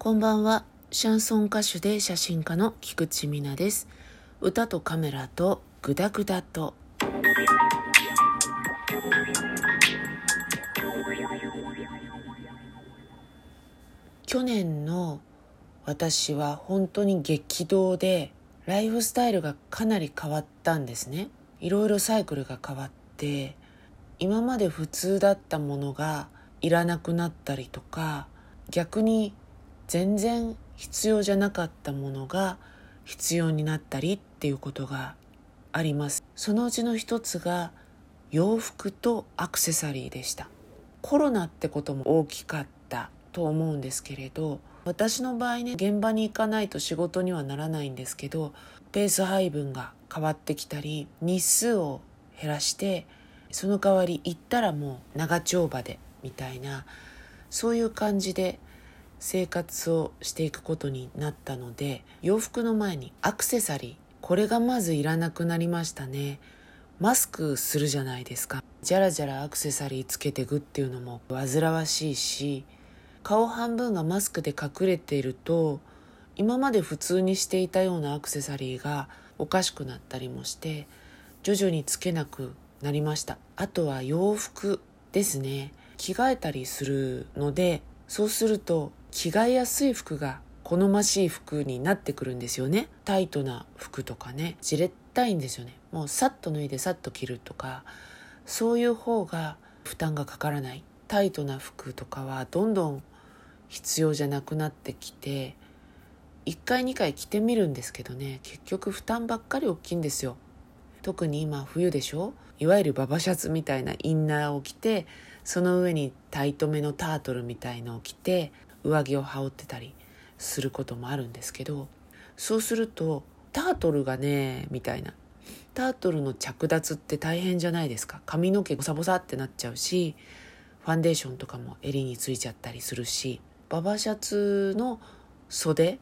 こんばんは。シャンソン歌手で写真家の菊池美奈です。歌とカメラとグダグダと。去年の私は本当に激動でライフスタイルがかなり変わったんですね。いろいろサイクルが変わって今まで普通だったものがいらなくなったりとか逆に全然必要じゃなかったものが必要になったりっていうことがあります。そのうちの一つが洋服とアクセサリーでした。コロナってことも大きかったと思うんですけれど私の場合ね現場に行かないと仕事にはならないんですけどペース配分が変わってきたり日数を減らしてその代わり行ったらもう長丁場でみたいなそういう感じで生活をしていくことになったので洋服の前にアクセサリーこれがまずいらなくなりましたね。マスクするじゃないですか。じゃらじゃらアクセサリーつけてくっていうのも煩わしいし顔半分がマスクで隠れていると今まで普通にしていたようなアクセサリーがおかしくなったりもして徐々につけなくなりました。あとは洋服ですね。着替えたりするのでそうすると着替えやすい服が好ましい服になってくるんですよね。タイトな服とかね。じれったいんですよね。もうさっと脱いでさっと着るとか。そういう方が負担がかからない。タイトな服とかはどんどん必要じゃなくなってきて1回2回着てみるんですけどね。結局負担ばっかり大きいんですよ。特に今冬でしょ？いわゆるババシャツみたいなインナーを着てその上にタイトめのタートルみたいのを着て上着を羽織ってたりすることもあるんですけどそうするとタートルがねみたいな。タートルの着脱って大変じゃないですか。髪の毛ボサボサってなっちゃうしファンデーションとかも襟についちゃったりするしババシャツの袖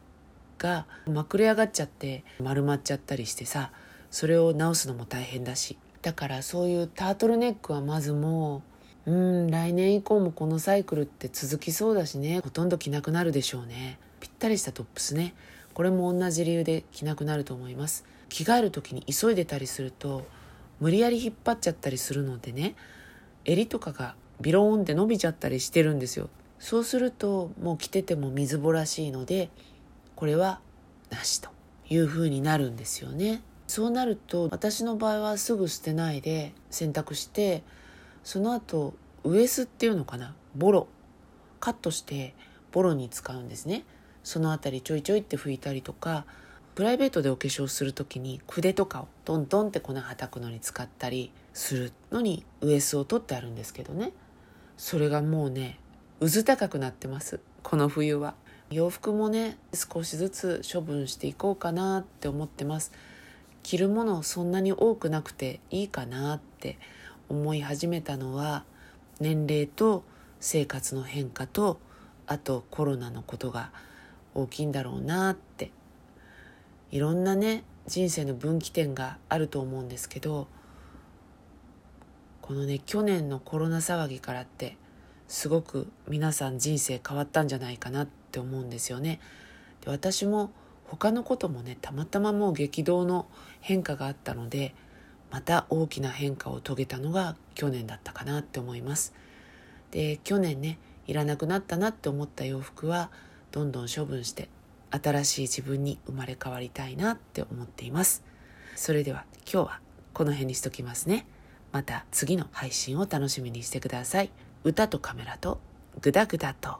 がまくれ上がっちゃって丸まっちゃったりしてさそれを直すのも大変だし。だからそういうタートルネックはまずもううん来年以降もこのサイクルって続きそうだしね。ほとんど着なくなるでしょうね。ぴったりしたトップスね。これも同じ理由で着なくなると思います。着替える時に急いでたりすると無理やり引っ張っちゃったりするのでね。襟とかがビローンって伸びちゃったりしてるんですよ。そうするともう着てても水ぼらしいのでこれはなしというふうになるんですよね。そうなると私の場合はすぐ捨てないで洗濯してその後ウエスっていうのかな？ボロ。カットしてボロに使うんですね。その辺りちょいちょいって拭いたりとかプライベートでお化粧する時に筆とかをトントンって粉はたくのに使ったりするのにウエスを取ってあるんですけどね。それがもうねうず高くなってます。この冬は。洋服もね少しずつ処分していこうかなって思ってます。着るものそんなに多くなくていいかなって思い始めたのは年齢と生活の変化とあとコロナのことが大きいんだろうなっていろんなね人生の分岐点があると思うんですけどこのね去年のコロナ騒ぎからってすごく皆さん人生変わったんじゃないかなって思うんですよね。で私も他のこともねたまたまもう激動の変化があったのでまた大きな変化を遂げたのが去年だったかなって思います。で去年ねいらなくなったなって思った洋服はどんどん処分して新しい自分に生まれ変わりたいなって思っています。それでは今日はこの辺にしときますね。また次の配信を楽しみにしてください。歌とカメラとグダグダと。